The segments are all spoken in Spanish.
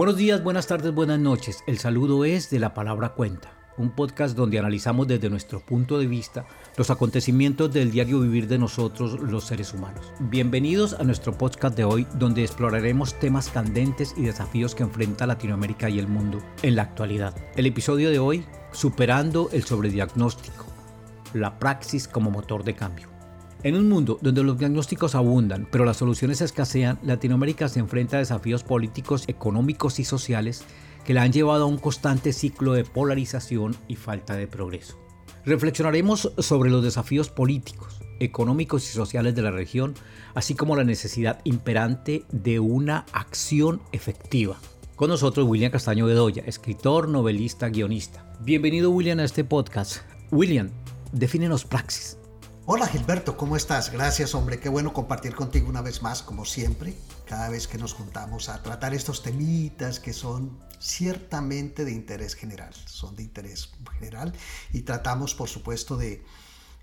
Buenos días, buenas tardes, buenas noches. El saludo es de la palabra cuenta, un podcast donde analizamos desde nuestro punto de vista los acontecimientos del diario vivir de nosotros los seres humanos. Bienvenidos a nuestro podcast de hoy donde exploraremos temas candentes y desafíos que enfrenta Latinoamérica y el mundo en la actualidad. El episodio de hoy, superando el sobrediagnóstico, la praxis como motor de cambio. En un mundo donde los diagnósticos abundan, pero las soluciones escasean, Latinoamérica se enfrenta a desafíos políticos, económicos y sociales que la han llevado a un constante ciclo de polarización y falta de progreso. Reflexionaremos sobre los desafíos políticos, económicos y sociales de la región, así como la necesidad imperante de una acción efectiva. Con nosotros William Castaño Bedoya, escritor, novelista, guionista. Bienvenido William a este podcast. William, defínenos praxis. Hola Gilberto, ¿cómo estás? Gracias hombre, qué bueno compartir contigo una vez más, como siempre, cada vez que nos juntamos a tratar estos temitas que son ciertamente de interés general, son de interés general y tratamos por supuesto de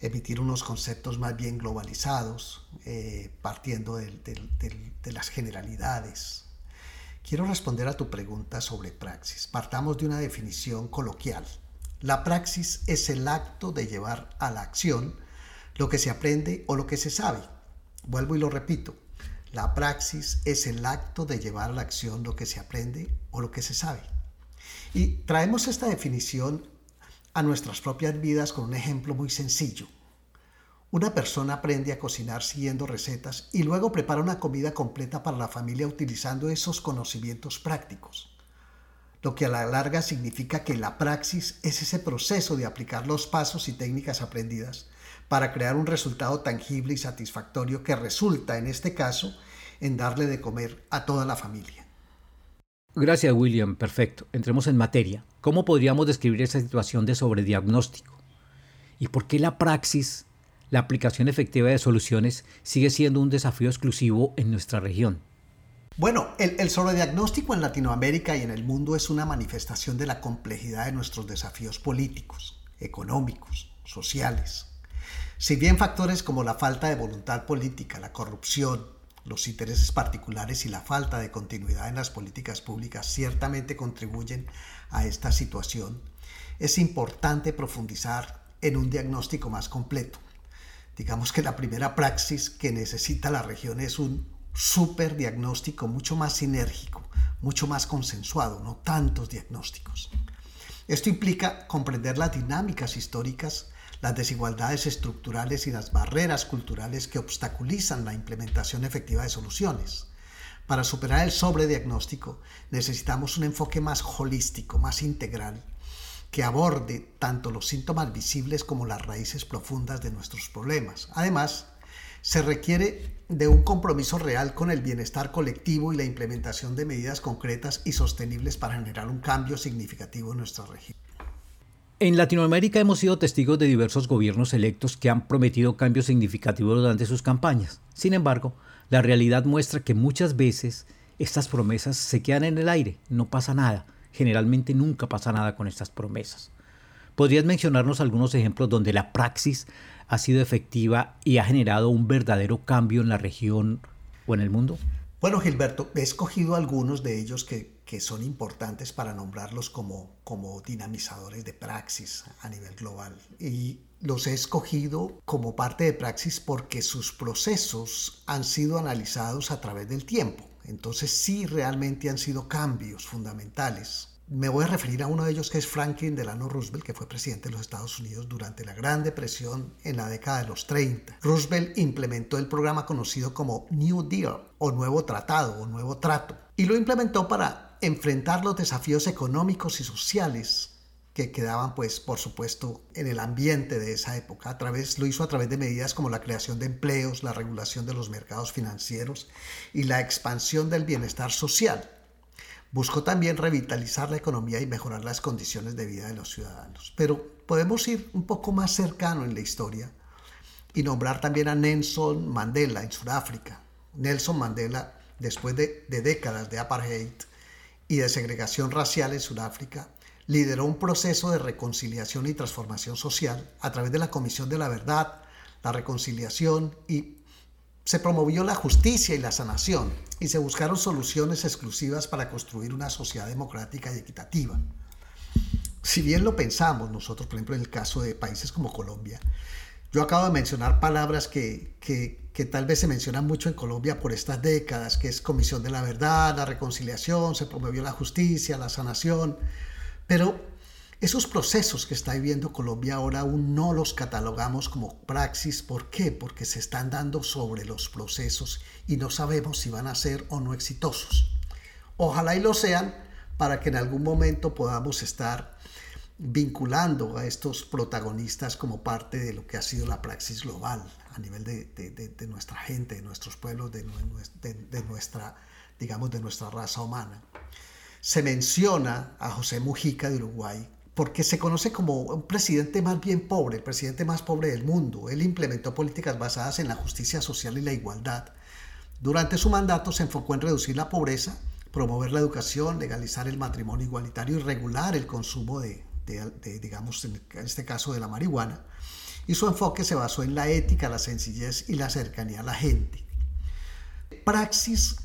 emitir unos conceptos más bien globalizados, eh, partiendo de, de las generalidades. Quiero responder a tu pregunta sobre praxis. Partamos de una definición coloquial. La praxis es el acto de llevar a la acción lo que se aprende o lo que se sabe. Vuelvo y lo repito. La praxis es el acto de llevar a la acción lo que se aprende o lo que se sabe. Y traemos esta definición a nuestras propias vidas con un ejemplo muy sencillo. Una persona aprende a cocinar siguiendo recetas y luego prepara una comida completa para la familia utilizando esos conocimientos prácticos. Lo que a la larga significa que la praxis es ese proceso de aplicar los pasos y técnicas aprendidas para crear un resultado tangible y satisfactorio que resulta, en este caso, en darle de comer a toda la familia. Gracias, William. Perfecto. Entremos en materia. ¿Cómo podríamos describir esa situación de sobrediagnóstico? ¿Y por qué la praxis, la aplicación efectiva de soluciones, sigue siendo un desafío exclusivo en nuestra región? Bueno, el, el sobrediagnóstico en Latinoamérica y en el mundo es una manifestación de la complejidad de nuestros desafíos políticos, económicos, sociales, si bien factores como la falta de voluntad política, la corrupción, los intereses particulares y la falta de continuidad en las políticas públicas ciertamente contribuyen a esta situación, es importante profundizar en un diagnóstico más completo. Digamos que la primera praxis que necesita la región es un superdiagnóstico mucho más sinérgico, mucho más consensuado, no tantos diagnósticos. Esto implica comprender las dinámicas históricas las desigualdades estructurales y las barreras culturales que obstaculizan la implementación efectiva de soluciones. Para superar el sobrediagnóstico necesitamos un enfoque más holístico, más integral, que aborde tanto los síntomas visibles como las raíces profundas de nuestros problemas. Además, se requiere de un compromiso real con el bienestar colectivo y la implementación de medidas concretas y sostenibles para generar un cambio significativo en nuestra región. En Latinoamérica hemos sido testigos de diversos gobiernos electos que han prometido cambios significativos durante sus campañas. Sin embargo, la realidad muestra que muchas veces estas promesas se quedan en el aire, no pasa nada. Generalmente nunca pasa nada con estas promesas. ¿Podrías mencionarnos algunos ejemplos donde la praxis ha sido efectiva y ha generado un verdadero cambio en la región o en el mundo? Bueno, Gilberto, he escogido algunos de ellos que, son importantes para nombrarlos como, como dinamizadores de praxis a nivel global. Y los he escogido como parte de praxis porque sus procesos han sido analizados a través del tiempo. Entonces sí realmente han sido cambios fundamentales me voy a referir a uno de ellos que es Franklin Delano Roosevelt, que fue presidente de los Estados Unidos durante la Gran Depresión en la década de los 30. Roosevelt implementó el programa conocido como New Deal o Nuevo Tratado o Nuevo Trato y lo implementó para enfrentar los desafíos económicos y sociales que quedaban pues por supuesto en el ambiente de esa época. A través, lo hizo a través de medidas como la creación de empleos, la regulación de los mercados financieros y la expansión del bienestar social Buscó también revitalizar la economía y mejorar las condiciones de vida de los ciudadanos. Pero podemos ir un poco más cercano en la historia y nombrar también a Nelson Mandela en Sudáfrica. Nelson Mandela, después de, de décadas de apartheid y de segregación racial en Sudáfrica, lideró un proceso de reconciliación y transformación social a través de la Comisión de la Verdad, la Reconciliación y Se promovió la justicia y la sanación y se buscaron soluciones exclusivas para construir una sociedad democrática y equitativa. Si bien lo pensamos nosotros, por ejemplo, en el caso de países como Colombia, yo acabo de mencionar palabras que, que, tal vez se mencionan mucho en Colombia por estas décadas, que es Comisión de la Verdad, la reconciliación, se promovió la justicia, la sanación, pero esos procesos que está viviendo Colombia ahora aún no los catalogamos como praxis. ¿Por qué? Porque se están dando sobre los procesos y no sabemos si van a ser o no exitosos. Ojalá y lo sean para que en algún momento podamos estar vinculando a estos protagonistas como parte de lo que ha sido la praxis global a nivel de, nuestra gente, de nuestros pueblos, de, nuestra, digamos, de nuestra raza humana. Se menciona a José Mujica de Uruguay porque se conoce como un presidente más bien pobre, el presidente más pobre del mundo. Él implementó políticas basadas en la justicia social y la igualdad. Durante su mandato se enfocó en reducir la pobreza, promover la educación, legalizar el matrimonio igualitario y regular el consumo de, digamos, en este caso de la marihuana, y su enfoque se basó en la ética, la sencillez y la cercanía a la gente. Praxis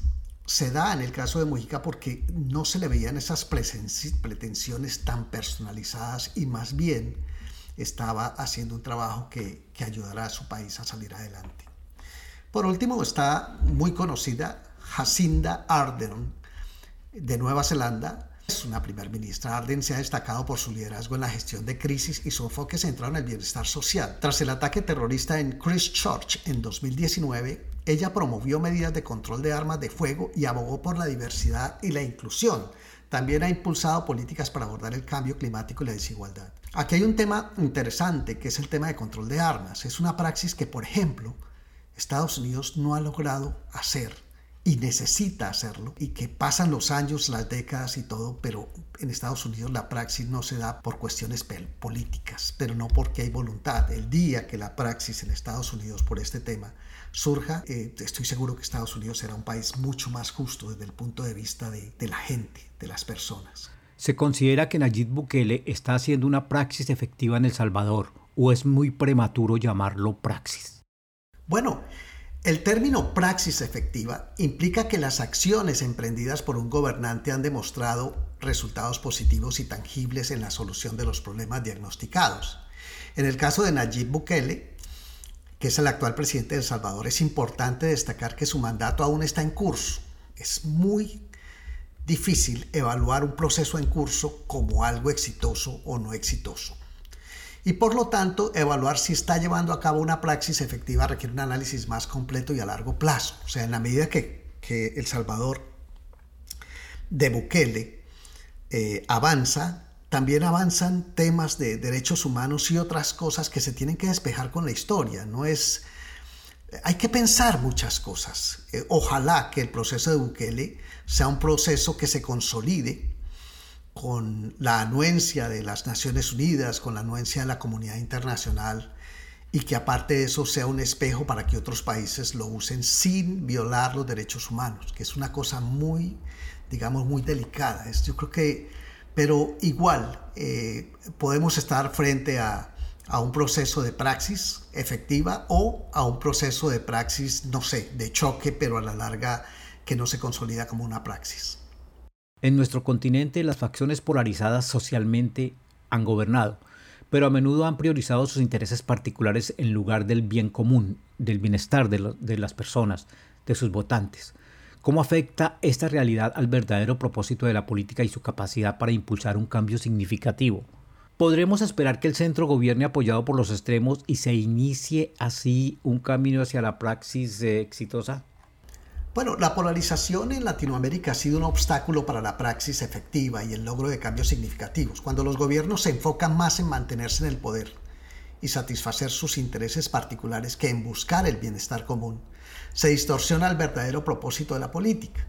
se da en el caso de Mujica porque no se le veían esas pretensiones tan personalizadas y más bien estaba haciendo un trabajo que, que ayudará a su país a salir adelante. Por último está muy conocida Jacinda Ardern de Nueva Zelanda, una primer ministra. Arden se ha destacado por su liderazgo en la gestión de crisis y su enfoque centrado en el bienestar social. Tras el ataque terrorista en Christchurch en 2019, ella promovió medidas de control de armas de fuego y abogó por la diversidad y la inclusión. También ha impulsado políticas para abordar el cambio climático y la desigualdad. Aquí hay un tema interesante que es el tema de control de armas. Es una praxis que, por ejemplo, Estados Unidos no ha logrado hacer y necesita hacerlo y que pasan los años, las décadas y todo, pero en Estados Unidos la praxis no se da por cuestiones políticas, pero no porque hay voluntad. El día que la praxis en Estados Unidos por este tema surja, eh, estoy seguro que Estados Unidos será un país mucho más justo desde el punto de vista de, de la gente, de las personas. ¿Se considera que Nayib Bukele está haciendo una praxis efectiva en El Salvador o es muy prematuro llamarlo praxis? Bueno, el término praxis efectiva implica que las acciones emprendidas por un gobernante han demostrado resultados positivos y tangibles en la solución de los problemas diagnosticados. En el caso de Nayib Bukele, que es el actual presidente de El Salvador, es importante destacar que su mandato aún está en curso. Es muy difícil evaluar un proceso en curso como algo exitoso o no exitoso y por lo tanto evaluar si está llevando a cabo una praxis efectiva requiere un análisis más completo y a largo plazo. O sea, en la medida que, El Salvador de Bukele eh, avanza, también avanzan temas de derechos humanos y otras cosas que se tienen que despejar con la historia. No es, hay que pensar muchas cosas. Eh, ojalá que el proceso de Bukele sea un proceso que se consolide con la anuencia de las Naciones Unidas, con la anuencia de la comunidad internacional y que aparte de eso sea un espejo para que otros países lo usen sin violar los derechos humanos, que es una cosa muy, digamos, muy delicada. Yo creo que, pero igual eh, podemos estar frente a, a un proceso de praxis efectiva o a un proceso de praxis, no sé, de choque, pero a la larga que no se consolida como una praxis. En nuestro continente las facciones polarizadas socialmente han gobernado, pero a menudo han priorizado sus intereses particulares en lugar del bien común, del bienestar de, las personas, de sus votantes. ¿Cómo afecta esta realidad al verdadero propósito de la política y su capacidad para impulsar un cambio significativo? ¿Podremos esperar que el centro gobierne apoyado por los extremos y se inicie así un camino hacia la praxis eh, exitosa? Bueno, la polarización en Latinoamérica ha sido un obstáculo para la praxis efectiva y el logro de cambios significativos, cuando los gobiernos se enfocan más en mantenerse en el poder y satisfacer sus intereses particulares que en buscar el bienestar común. Se distorsiona el verdadero propósito de la política.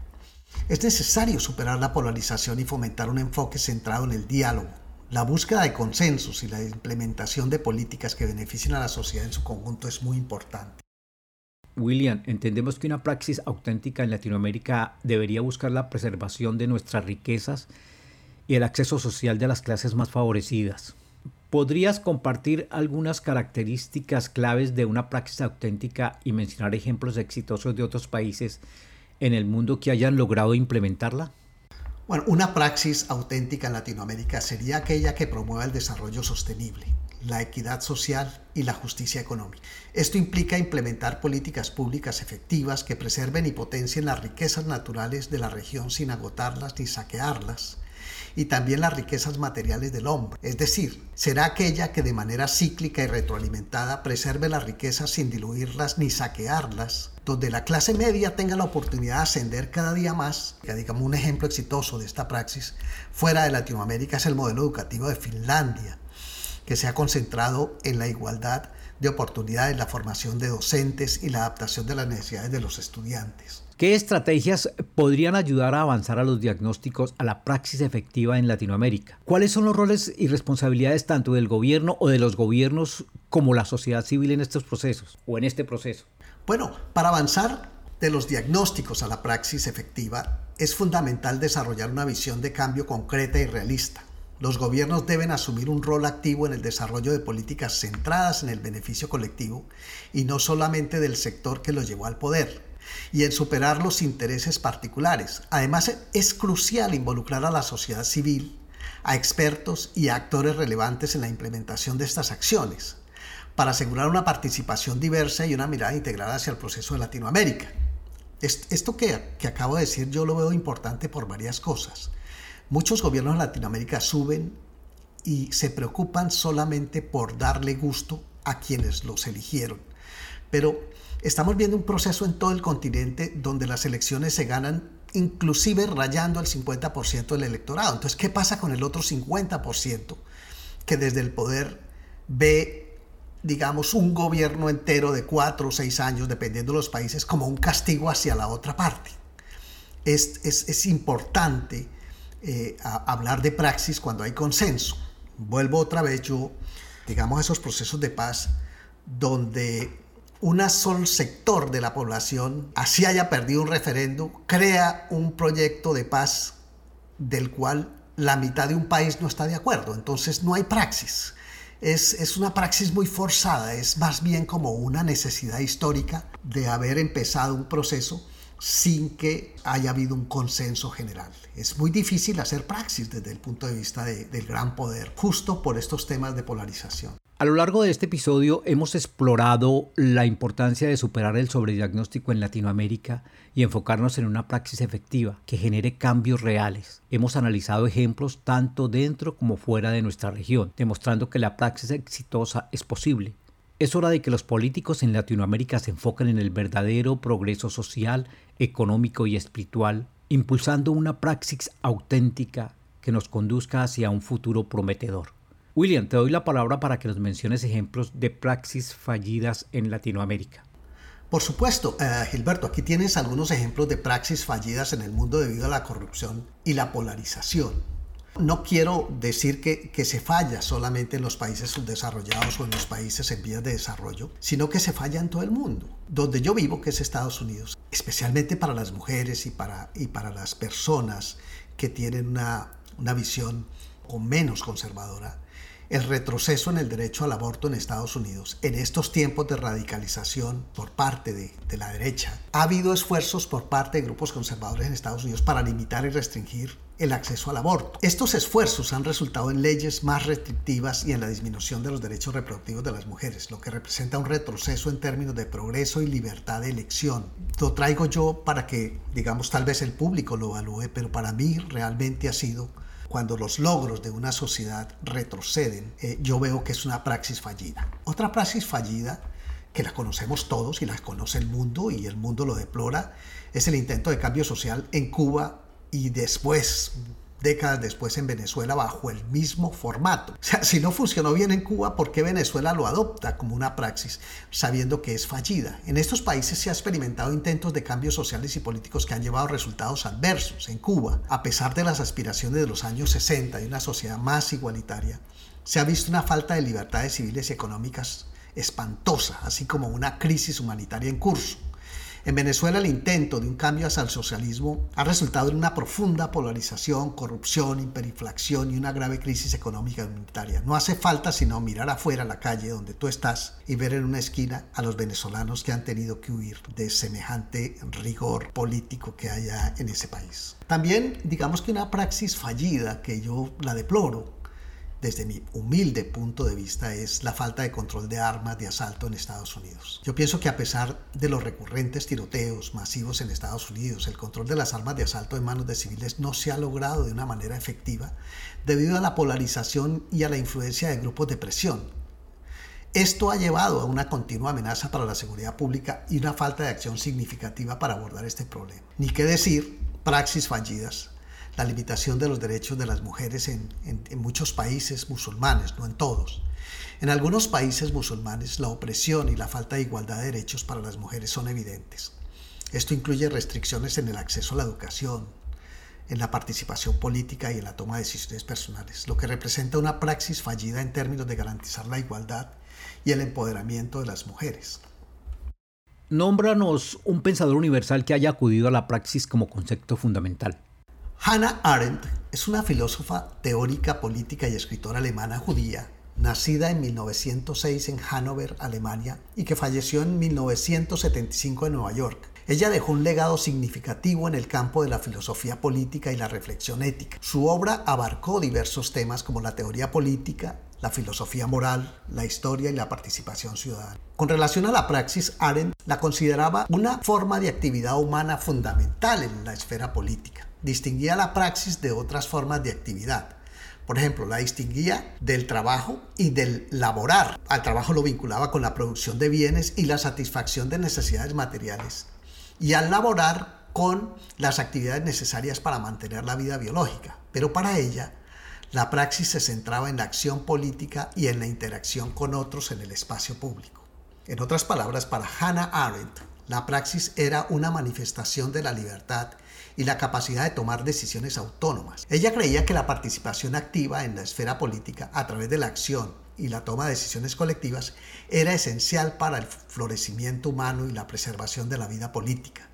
Es necesario superar la polarización y fomentar un enfoque centrado en el diálogo, la búsqueda de consensos y la implementación de políticas que beneficien a la sociedad en su conjunto es muy importante. William, entendemos que una praxis auténtica en Latinoamérica debería buscar la preservación de nuestras riquezas y el acceso social de las clases más favorecidas. ¿Podrías compartir algunas características claves de una praxis auténtica y mencionar ejemplos exitosos de otros países en el mundo que hayan logrado implementarla? Bueno, una praxis auténtica en Latinoamérica sería aquella que promueva el desarrollo sostenible, la equidad social y la justicia económica. Esto implica implementar políticas públicas efectivas que preserven y potencien las riquezas naturales de la región sin agotarlas ni saquearlas, y también las riquezas materiales del hombre. Es decir, será aquella que de manera cíclica y retroalimentada preserve las riquezas sin diluirlas ni saquearlas, donde la clase media tenga la oportunidad de ascender cada día más. Digamos, un ejemplo exitoso de esta praxis fuera de Latinoamérica es el modelo educativo de Finlandia, que se ha concentrado en la igualdad de oportunidades, la formación de docentes y la adaptación de las necesidades de los estudiantes. ¿Qué estrategias podrían ayudar a avanzar a los diagnósticos a la praxis efectiva en Latinoamérica? ¿Cuáles son los roles y responsabilidades tanto del gobierno o de los gobiernos como la sociedad civil en estos procesos o en este proceso? Bueno, para avanzar de los diagnósticos a la praxis efectiva es fundamental desarrollar una visión de cambio concreta y realista. Los gobiernos deben asumir un rol activo en el desarrollo de políticas centradas en el beneficio colectivo y no solamente del sector que los llevó al poder y en superar los intereses particulares. Además, es crucial involucrar a la sociedad civil, a expertos y a actores relevantes en la implementación de estas acciones, para asegurar una participación diversa y una mirada integrada hacia el proceso de Latinoamérica. Esto que, que acabo de decir yo lo veo importante por varias cosas. Muchos gobiernos de Latinoamérica suben y se preocupan solamente por darle gusto a quienes los eligieron. Pero Estamos viendo un proceso en todo el continente donde las elecciones se ganan inclusive rayando el 50% del electorado. Entonces, ¿qué pasa con el otro 50% que desde el poder ve, digamos, un gobierno entero de cuatro o seis años, dependiendo de los países, como un castigo hacia la otra parte? Es, es, importante eh, hablar de praxis cuando hay consenso. Vuelvo otra vez yo, digamos, a esos procesos de paz donde un solo sector de la población, así haya perdido un referendo, crea un proyecto de paz del cual la mitad de un país no está de acuerdo. Entonces no hay praxis. Es, es, una praxis muy forzada, es más bien como una necesidad histórica de haber empezado un proceso sin que haya habido un consenso general. Es muy difícil hacer praxis desde el punto de vista del gran poder, justo por estos temas de polarización. A lo largo de este episodio hemos explorado la importancia de superar el sobrediagnóstico en Latinoamérica y enfocarnos en una praxis efectiva que genere cambios reales. Hemos analizado ejemplos tanto dentro como fuera de nuestra región, demostrando que la praxis exitosa es posible. Es hora de que los políticos en Latinoamérica se enfoquen en el verdadero progreso social, económico y espiritual, impulsando una praxis auténtica que nos conduzca hacia un futuro prometedor. William, te doy la palabra para que nos menciones ejemplos de praxis fallidas en Latinoamérica. Por supuesto, eh, Gilberto, aquí tienes algunos ejemplos de praxis fallidas en el mundo debido a la corrupción y la polarización. No quiero decir que, se falla solamente en los países subdesarrollados o en los países en vías de desarrollo, sino que se falla en todo el mundo. Donde yo vivo, que es Estados Unidos, especialmente para las mujeres y para, las personas que tienen una visión o menos conservadora, el retroceso en el derecho al aborto en Estados Unidos en estos tiempos de radicalización por parte de, la derecha. Ha habido esfuerzos por parte de grupos conservadores en Estados Unidos para limitar y restringir el acceso al aborto. Estos esfuerzos han resultado en leyes más restrictivas y en la disminución de los derechos reproductivos de las mujeres, lo que representa un retroceso en términos de progreso y libertad de elección. Lo traigo yo para que, digamos, tal vez el público lo evalúe, pero para mí realmente ha sido cuando los logros de una sociedad retroceden, eh, yo veo que es una praxis fallida. Otra praxis fallida, que la conocemos todos y la conoce el mundo y el mundo lo deplora, es el intento de cambio social en Cuba y después décadas después en Venezuela bajo el mismo formato. O sea, si no funcionó bien en Cuba, ¿por qué Venezuela lo adopta como una praxis, sabiendo que es fallida? En estos países se ha experimentado intentos de cambios sociales y políticos que han llevado resultados adversos. En Cuba, a pesar de las aspiraciones de los años 60 y una sociedad más igualitaria, se ha visto una falta de libertades civiles y económicas espantosa, así como una crisis humanitaria en curso. En Venezuela el intento de un cambio hacia el socialismo ha resultado en una profunda polarización, corrupción, hiperinflación y una grave crisis económica y humanitaria. No hace falta sino mirar afuera a la calle donde tú estás y ver en una esquina a los venezolanos que han tenido que huir de semejante rigor político que haya en ese país. También digamos que una praxis fallida que yo la deploro desde mi humilde punto de vista, es la falta de control de armas de asalto en Estados Unidos. Yo pienso que a pesar de los recurrentes tiroteos masivos en Estados Unidos, el control de las armas de asalto en manos de civiles no se ha logrado de una manera efectiva debido a la polarización y a la influencia de grupos de presión. Esto ha llevado a una continua amenaza para la seguridad pública y una falta de acción significativa para abordar este problema. Ni qué decir, praxis fallidas la limitación de los derechos de las mujeres en, muchos países musulmanes, no en todos. En algunos países musulmanes la opresión y la falta de igualdad de derechos para las mujeres son evidentes. Esto incluye restricciones en el acceso a la educación, en la participación política y en la toma de decisiones personales, lo que representa una praxis fallida en términos de garantizar la igualdad y el empoderamiento de las mujeres. Nómbranos un pensador universal que haya acudido a la praxis como concepto fundamental. Hannah Arendt es una filósofa teórica, política y escritora alemana judía, nacida en 1906 en Hannover, Alemania, y que falleció en 1975 en Nueva York. Ella dejó un legado significativo en el campo de la filosofía política y la reflexión ética. Su obra abarcó diversos temas como la teoría política, la filosofía moral, la historia y la participación ciudadana. Con relación a la praxis, Arendt la consideraba una forma de actividad humana fundamental en la esfera política distinguía la praxis de otras formas de actividad. Por ejemplo, la distinguía del trabajo y del laborar. Al trabajo lo vinculaba con la producción de bienes y la satisfacción de necesidades materiales. Y al laborar con las actividades necesarias para mantener la vida biológica. Pero para ella, la praxis se centraba en la acción política y en la interacción con otros en el espacio público. En otras palabras, para Hannah Arendt, la praxis era una manifestación de la libertad y la capacidad de tomar decisiones autónomas. Ella creía que la participación activa en la esfera política a través de la acción y la toma de decisiones colectivas era esencial para el florecimiento humano y la preservación de la vida política.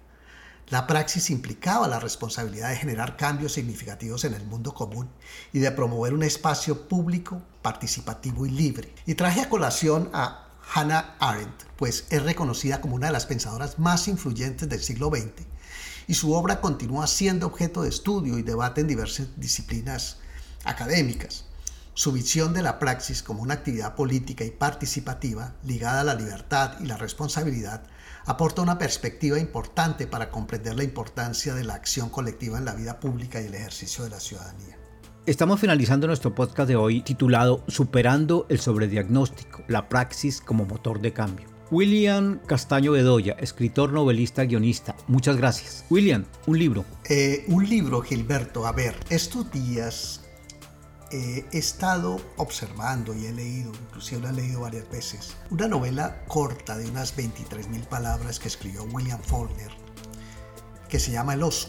La praxis implicaba la responsabilidad de generar cambios significativos en el mundo común y de promover un espacio público, participativo y libre. Y traje a colación a Hannah Arendt, pues es reconocida como una de las pensadoras más influyentes del siglo XX y su obra continúa siendo objeto de estudio y debate en diversas disciplinas académicas. Su visión de la praxis como una actividad política y participativa ligada a la libertad y la responsabilidad aporta una perspectiva importante para comprender la importancia de la acción colectiva en la vida pública y el ejercicio de la ciudadanía. Estamos finalizando nuestro podcast de hoy titulado Superando el sobrediagnóstico, la praxis como motor de cambio. William Castaño Bedoya, escritor, novelista, guionista. Muchas gracias. William, un libro. Eh, un libro, Gilberto. A ver, estos días eh, he estado observando y he leído, inclusive lo he leído varias veces, una novela corta de unas 23 mil palabras que escribió William Faulkner, que se llama El oso.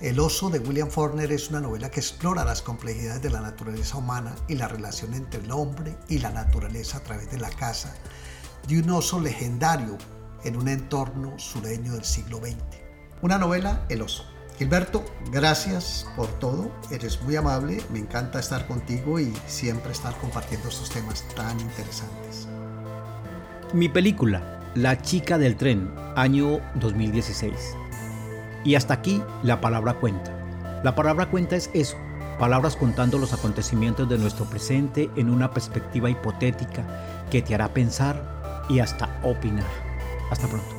El oso de William Faulkner es una novela que explora las complejidades de la naturaleza humana y la relación entre el hombre y la naturaleza a través de la caza, de un oso legendario en un entorno sureño del siglo XX. Una novela, El oso. Gilberto, gracias por todo, eres muy amable, me encanta estar contigo y siempre estar compartiendo estos temas tan interesantes. Mi película, La chica del tren, año 2016. Y hasta aquí la palabra cuenta. La palabra cuenta es eso, palabras contando los acontecimientos de nuestro presente en una perspectiva hipotética que te hará pensar y hasta opinar. Hasta pronto.